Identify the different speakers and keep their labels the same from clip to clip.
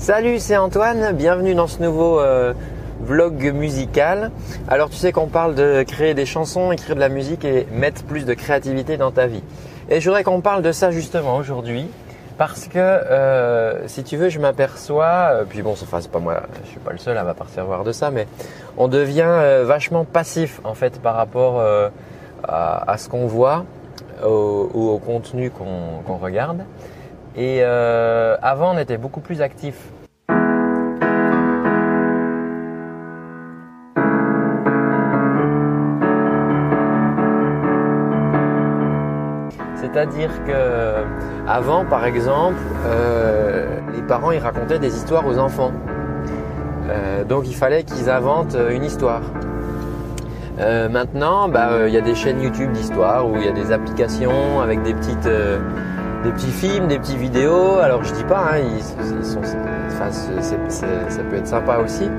Speaker 1: Salut, c'est Antoine, bienvenue dans ce nouveau euh, vlog musical. Alors tu sais qu'on parle de créer des chansons, écrire de la musique et mettre plus de créativité dans ta vie. Et je voudrais qu'on parle de ça justement aujourd'hui parce que euh, si tu veux, je m'aperçois, euh, puis bon, enfin, c'est pas moi, je suis pas le seul à m'apercevoir de ça, mais on devient vachement passif en fait par rapport à, ce qu'on voit ou au, contenu qu'on regarde. Et euh, avant, on était beaucoup plus actif. C'est-à-dire que avant, par exemple, euh, les parents ils racontaient des histoires aux enfants. Euh, donc il fallait qu'ils inventent une histoire. maintenant, bah, il y a des chaînes YouTube d'histoire où il y a des applications avec des petites des petits films, des petites vidéos. Alors je dis pas, hein, ils, sont, ça peut être sympa aussi.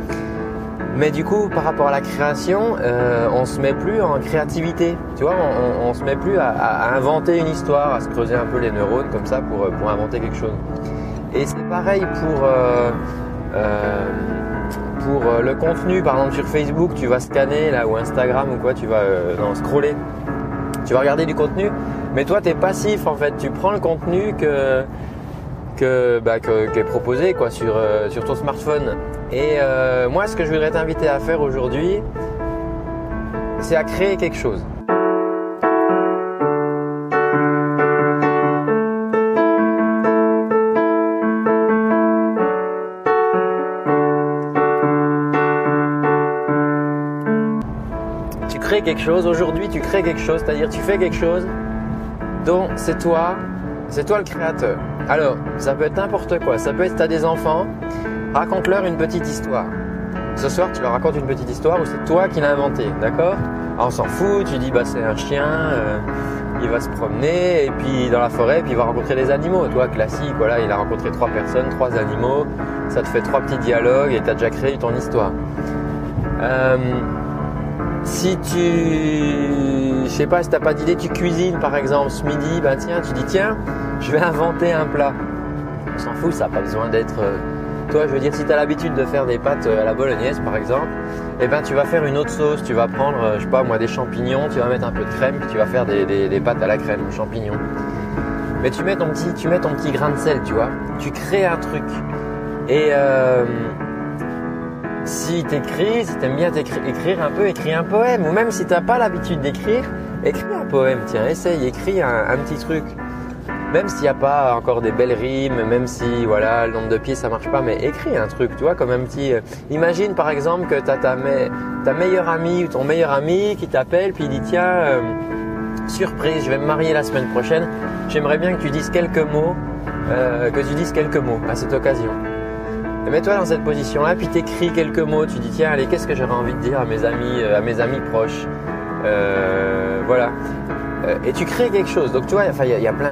Speaker 1: Mais du coup, par rapport à la création, euh, on se met plus en créativité. Tu vois, on, se met plus à, inventer une histoire, à se creuser un peu les neurones comme ça pour, pour inventer quelque chose. Et c'est pareil pour euh, euh, le contenu. Par exemple, sur Facebook, tu vas scanner là ou Instagram ou quoi, tu vas scroller. Tu vas regarder du contenu mais toi, tu es passif en fait. Tu prends le contenu que, que, bah, que, est proposé quoi, sur, euh, ton smartphone. Et euh, moi, ce que je voudrais t'inviter à faire aujourd'hui, c'est à créer quelque chose. Tu crées quelque chose, aujourd'hui tu crées quelque chose, c'est-à-dire tu fais quelque chose donc c'est toi, c'est toi le créateur. Alors, ça peut être n'importe quoi. Ça peut être tu as des enfants, raconte-leur une petite histoire. Ce soir, tu leur racontes une petite histoire où c'est toi qui l'as inventé, d'accord? On s'en fout, tu dis bah c'est un chien, euh, il va se promener et puis dans la forêt, puis il va rencontrer des animaux. Toi, classique, voilà, il a rencontré trois personnes, trois animaux, ça te fait trois petits dialogues et tu as déjà créé ton histoire. Euh, si tu, je sais pas, si t'as pas d'idée, tu cuisines par exemple ce midi, bah tiens, tu dis tiens, je vais inventer un plat. On s'en fout, ça n'a pas besoin d'être. Euh, toi, je veux dire, si tu as l'habitude de faire des pâtes euh, à la bolognaise par exemple, eh ben tu vas faire une autre sauce. Tu vas prendre, euh, je sais pas moi, des champignons, tu vas mettre un peu de crème, puis tu vas faire des, pâtes à la crème champignons. Mais tu mets ton petit, tu mets ton petit grain de sel, tu vois. Tu crées un truc. Et si t'écris, si t'aimes bien écrire un peu, écris un poème. Ou même si t'as pas l'habitude d'écrire, écris un poème. Tiens, essaye, écris un, petit truc. Même s'il n'y a pas encore des belles rimes, même si voilà le nombre de pieds ça marche pas, mais écris un truc, tu comme un petit. Euh, imagine par exemple que t'as ta, ta meilleure amie ou ton meilleur ami qui t'appelle puis il dit tiens, euh, surprise, je vais me marier la semaine prochaine. J'aimerais bien que tu dises quelques mots, euh, que tu dises quelques mots à cette occasion. Mets-toi dans cette position-là, puis t'écris quelques mots. Tu dis tiens, allez, qu'est-ce que j'aurais envie de dire à mes amis, euh, à mes amis proches, euh, voilà. Euh, et tu crées quelque chose. Donc tu vois, il y, a plein